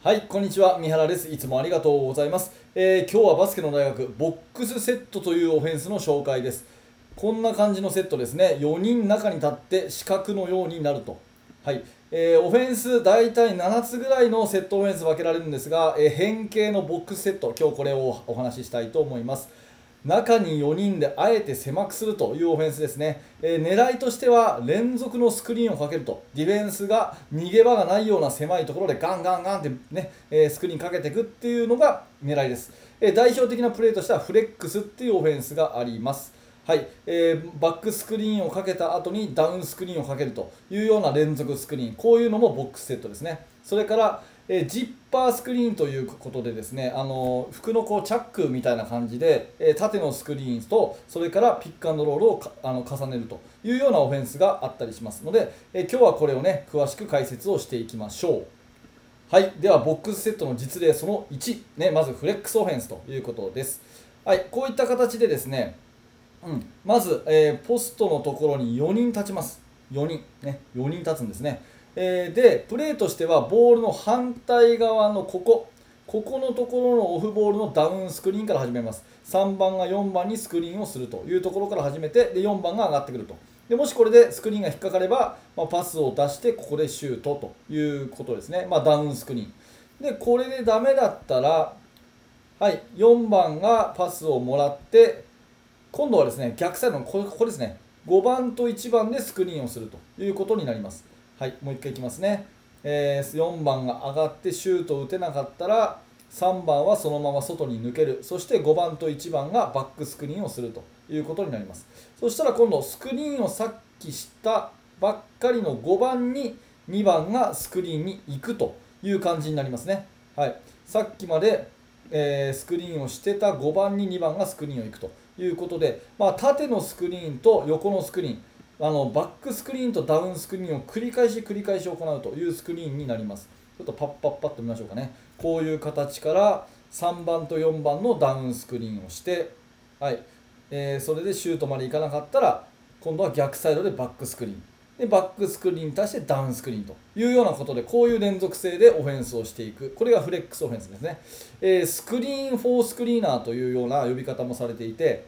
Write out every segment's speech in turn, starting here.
はい、こんにちは。三原です。いつもありがとうございます。えー今日はバスケの大学ボックスセットというオフェンスの紹介です。こんな感じのセットですね。4人中に立って四角のようになると。はい。えーオフェンス大体7つぐらいのセットオフェンス分けられるんですが、えー変形のボックスセット、今日これをお話ししたいと思います。中に4人であえて狭くするというオフェンスですね、えー狙いとしては連続のスクリーンをかけると。ディフェンスが逃げ場がないような狭いところでガンガンガンって、ねえースクリーンかけていくっていうのが狙いです、えー代表的なプレーとしてはフレックスっていうオフェンスがあります。はい。えーバックスクリーンをかけた後にダウンスクリーンをかけるというような連続スクリーン。こういうのもボックスセットですね。それからえージッパースクリーンということでですねあの服のこうチャックみたいな感じで、えー縦のスクリーンとそれからピックアンドロールをあの重ねるというようなオフェンスがあったりしますので、えー今日はこれをね詳しく解説をしていきましょう。はい。ではボックスセットの実例その1、ね、まずフレックスオフェンスということです。はい。こういった形でですねうん、まず、えーポストのところに4人立ちます。4人、ね、4人立つんですね。えーで、プレーとしてはボールの反対側のここ、ここのところのオフボールのダウンスクリーンから始めます。3番が4番にスクリーンをするというところから始めて、で4番が上がってくると。でもしこれでスクリーンが引っかかれば、まあ、パスを出して、ここでシュートということですね。まあ、ダウンスクリーン。で、これでダメだったら、はい、4番がパスをもらって、今度はですね逆サイドのここですね5番と1番でスクリーンをするということになりますはいもう一回いきますね、えー4番が上がってシュートを打てなかったら3番はそのまま外に抜ける。そして5番と1番がバックスクリーンをするということになります。そしたら今度スクリーンをさっきしたばっかりの5番に2番がスクリーンに行くという感じになりますね。はい。さっきまでえースクリーンをしてた5番に2番がスクリーンを行くということで、まあ、縦のスクリーンと横のスクリーンあのバックスクリーンとダウンスクリーンを繰り返し繰り返し行うというスクリーンになります。ちょっとパッパッパッと見ましょうかね。こういう形から3番と4番のダウンスクリーンをして、はい。えーそれでシュートまでいかなかったら今度は逆サイドでバックスクリーン。でバックスクリーンに対してダウンスクリーンというようなことでこういう連続性でオフェンスをしていく。これがフレックスオフェンスですね、えー screen for screener というような呼び方もされていて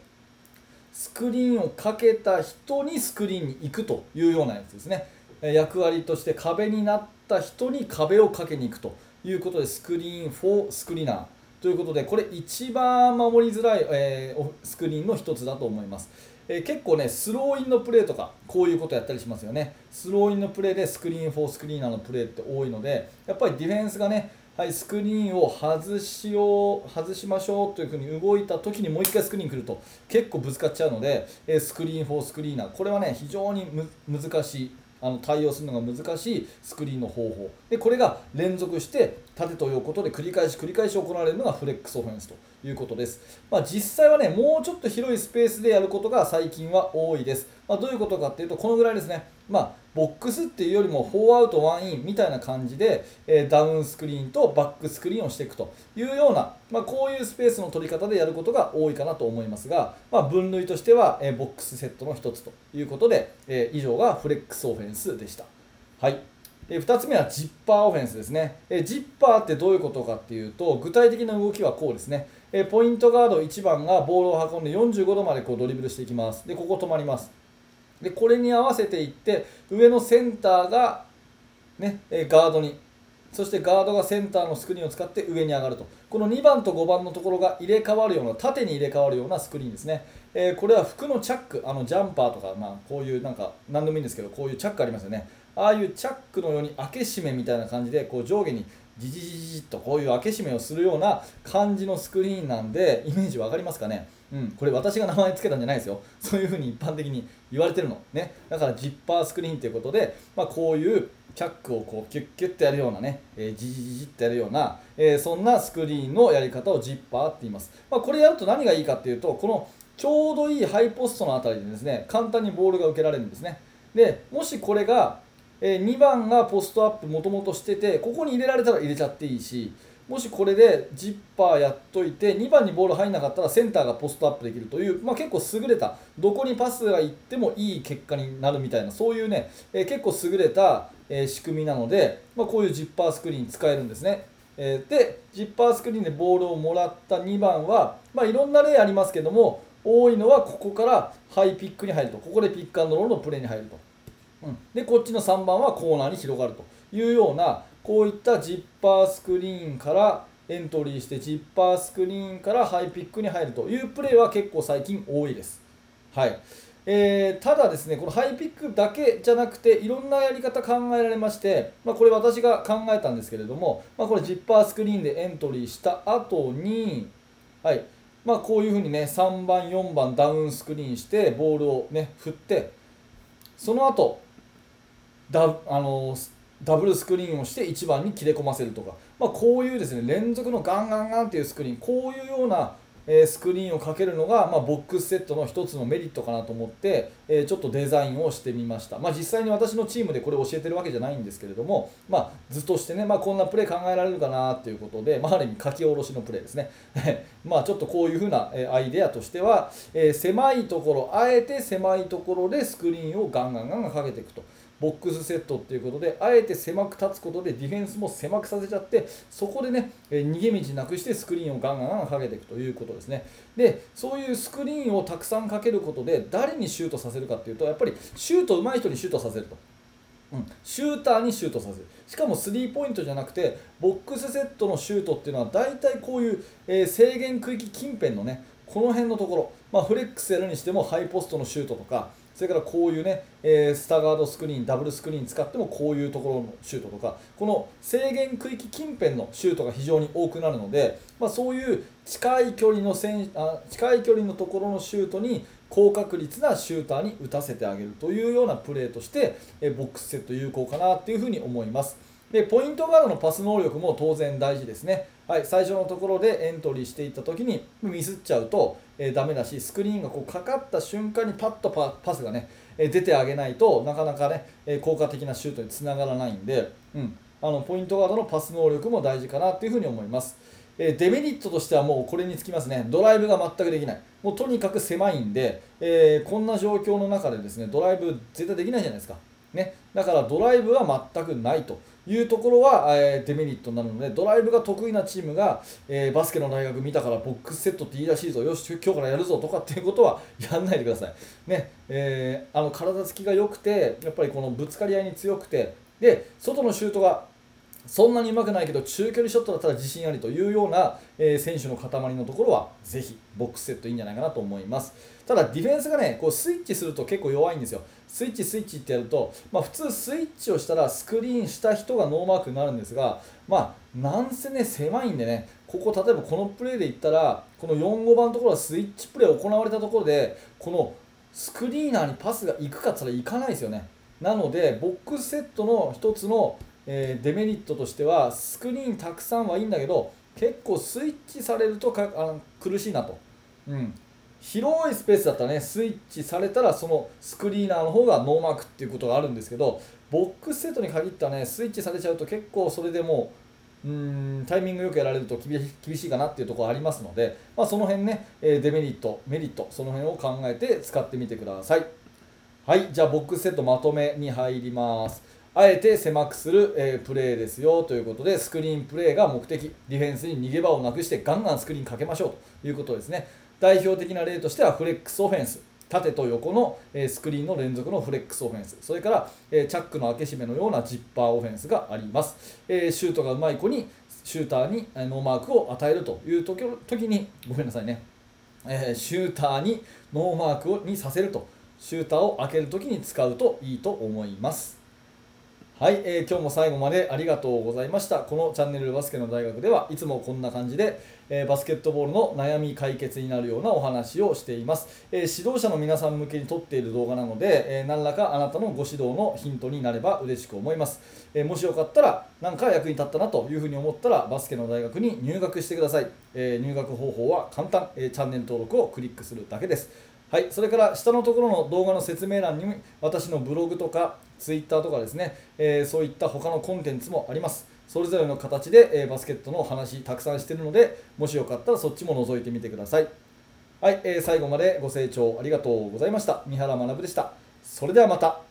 スクリーンをかけた人にスクリーンに行くというようなやつですね役割として壁になった人に壁をかけに行くということで screen for screener ということでこれ一番守りづらい、えースクリーンの一つだと思いますえー結構ね、スローインのプレーとか、こういうことやったりしますよね。スローインのプレーで screen for screener のプレーって多いので、やっぱりディフェンスがね、はい、スクリーンを外しよう、外しましょうというふうに動いたときにもう一回スクリーン来ると結構ぶつかっちゃうので、え screen for screener、これはね、非常に難しい。あの対応するのが難しいスクリーンの方法。でこれが連続して縦と横とで繰り返し繰り返し行われるのがフレックスオフェンスということです、まあ、実際はねもうちょっと広いスペースでやることが最近は多いです、まあ、どういうことかっていうとこのぐらいですねまあボックスっていうよりも4アウト1インみたいな感じで、えーダウンスクリーンとバックスクリーンをしていくというような、まあ、こういうスペースの取り方でやることが多いかなと思いますが、まあ、分類としては、えーボックスセットの一つということで、えー以上がフレックスオフェンスでした。はいえ2つ目はジッパーオフェンスですね。えジッパーってどういうことかっていうと、具体的な動きはこうですね。えポイントガード1番がボールを運んで45度までこうドリブルしていきます。で、ここ止まります。で、これに合わせていって、上のセンターが、ね、ガードに、そしてガードがセンターのスクリーンを使って上に上がると。この2番と5番のところが入れ替わるような、縦に入れ替わるようなスクリーンですね。えーこれは服のチャック、あのジャンパーとか、まあ、こういうなんか、何でもいいんですけど、こういうチャックありますよね。ああいうチャックのように開け閉めみたいな感じで、こう上下にじじじじじっとこういう開け閉めをするような感じのスクリーンなんで、イメージわかりますかね？うん、これ私が名前つけたんじゃないですよ。そういうふうに一般的に言われてるの。ね。だからジッパースクリーンということで、まあ、こういうチャックをこうキュッキュッとやるようなね、えー、ジジジジってやるような、えーそんなスクリーンのやり方をジッパーって言います。まあ、これやると何がいいかっていうと、このちょうどいいハイポストのあたりでですね、簡単にボールが受けられるんですね。で、もしこれが、えー2番がポストアップもともとしてて、ここに入れられたら入れちゃっていいし、もしこれでジッパーやっといて2番にボール入んなかったらセンターがポストアップできるという、まあ、結構優れたどこにパスが行ってもいい結果になるみたいなそういうね、えー結構優れた、えー仕組みなので、まあ、こういうジッパースクリーン使えるんですね。えー、でジッパースクリーンでボールをもらった2番は、まあ、いろんな例ありますけども多いのはここからハイピックに入るとここでピックアンドロールのプレーに入ると、うん、でこっちの3番はコーナーに広がるというようなこういったジッパースクリーンからエントリーしてジッパースクリーンからハイピックに入るというプレーは結構最近多いです。はいえー、ただですね、このハイピックだけじゃなくて、いろんなやり方考えられまして、まあ、これ私が考えたんですけれども、まあ、これジッパースクリーンでエントリーした後に、はいまあ、こういうふうにね、3番、4番ダウンスクリーンして、ボールをね、振って、その後ダあのダブルスクリーンをして1番に切れ込ませるとか、まあ、こういうですね連続のガンガンガンっていうスクリーン。こういうようなえスクリーンをかけるのが、まあ、ボックスセットの一つのメリットかなと思って、えちょっとデザインをしてみました、まあ、実際に私のチームでこれを教えてるわけじゃないんですけれども、まあ、図としてね、まあ、こんなプレー考えられるかなということで、まあ、ある意味書き下ろしのプレーですね。まあちょっとこういうふうなアイデアとしては、え狭いところあえて狭いところでスクリーンをガンガンガンガンかけていくと。ボックスセットっていうことであえて狭く立つことでディフェンスも狭くさせちゃってそこでね逃げ道なくしてスクリーンをガンガンガンかけていくということですね。でそういうスクリーンをたくさんかけることで誰にシュートさせるかっていうとやっぱりシュート上手い人にシュートさせると。うん、シューターにシュートさせる。しかもスリーポイントじゃなくてボックスセットのシュートっていうのは大体こういう、えー、制限区域近辺のねこの辺のところ、まあ、フレックスやるにしてもハイポストのシュートとかそれからこういうね、えー、スタガードスクリーンダブルスクリーン使ってもこういうところのシュートとかこの制限区域近辺のシュートが非常に多くなるので、まあ、そういう近い距離の選あ近い距離のところのシュートに高確率なシューターに打たせてあげるというようなプレーとして、えボックスセット有効かなというふうに思います。でポイントガードのパス能力も当然大事ですね。はい、最初のところでエントリーしていった時にミスっちゃうと、えー、ダメだしスクリーンがこうかかった瞬間にパッとパスがね、え出てあげないとなかなかね、え効果的なシュートにつながらないんで、うん、あのポイントガードのパス能力も大事かなというふうに思います。えデメリットとしてはもうこれにつきますね、ドライブが全くできない、もうとにかく狭いんで、えー、こんな状況の中でですねドライブ絶対できないじゃないですか。ね、だからドライブは全くないと。いうところは、えー、デメリットになるのでドライブが得意なチームが、えー、バスケの大学見たからボックスセットっていいらしいぞよし今日からやるぞとかっていうことはやんないでください、ねえー、あの体つきが良くてやっぱりこのぶつかり合いに強くてで外のシュートがそんなにうまくないけど中距離ショットだったら自信ありというような、えー、選手の塊のところはぜひボックスセットいいんじゃないかなと思います。ただディフェンスがねこうスイッチすると結構弱いんですよ。スイッチスイッチってやると、まあ、普通スイッチをしたらスクリーンした人がノーマークになるんですがまあなんせね狭いんでねここ例えばこのプレーで言ったらこの4-5番のところはスイッチプレー行われたところでこのスクリーナーにパスが行くかって言ったら行かないですよね。なのでボックスセットの一つのえー、デメリットとしてはスクリーンたくさんはいいんだけど結構スイッチされるとかあの苦しいなと、うん、広いスペースだったらね。スイッチされたらそのスクリーナーの方がノーマークっていうことがあるんですけどボックスセットに限ったねスイッチされちゃうと結構それでもううんタイミングよくやられると厳しいかなっていうところありますので、まあ、その辺ねえデメリットメリットその辺を考えて使ってみてください。はい。じゃあボックスセットまとめに入ります。あえて狭くする、えー、プレーですよということで、スクリーンプレーが目的、ディフェンスに逃げ場をなくしてガンガンスクリーンかけましょうということですね。代表的な例としてはフレックスオフェンス、縦と横の、えー、スクリーンの連続のフレックスオフェンス、それから、えー、チャックの開け閉めのようなジッパーオフェンスがあります。えシュートがうまい子にシューターにノーマークを与えるという時に、ごめんなさいね、えシューターにノーマークにさせると、シューターを開けるときに使うといいと思います。はい、えー、今日も最後までありがとうございました。このチャンネルバスケの大学ではいつもこんな感じで、えー、バスケットボールの悩み解決になるようなお話をしています。えー、指導者の皆さん向けに撮っている動画なので、え何らかあなたのご指導のヒントになれば嬉しく思います。えもしよかったら何か役に立ったなというふうに思ったらバスケの大学に入学してください。え入学方法は簡単、えチャンネル登録をクリックするだけです。はい、それから下のところの動画の説明欄に私のブログとかツイッターとかですね、えー、そういった他のコンテンツもあります。それぞれの形で、えー、バスケットの話たくさんしてるので、もしよかったらそっちも覗いてみてください。はい、えー、最後までご清聴ありがとうございました。三原学でした。それではまた。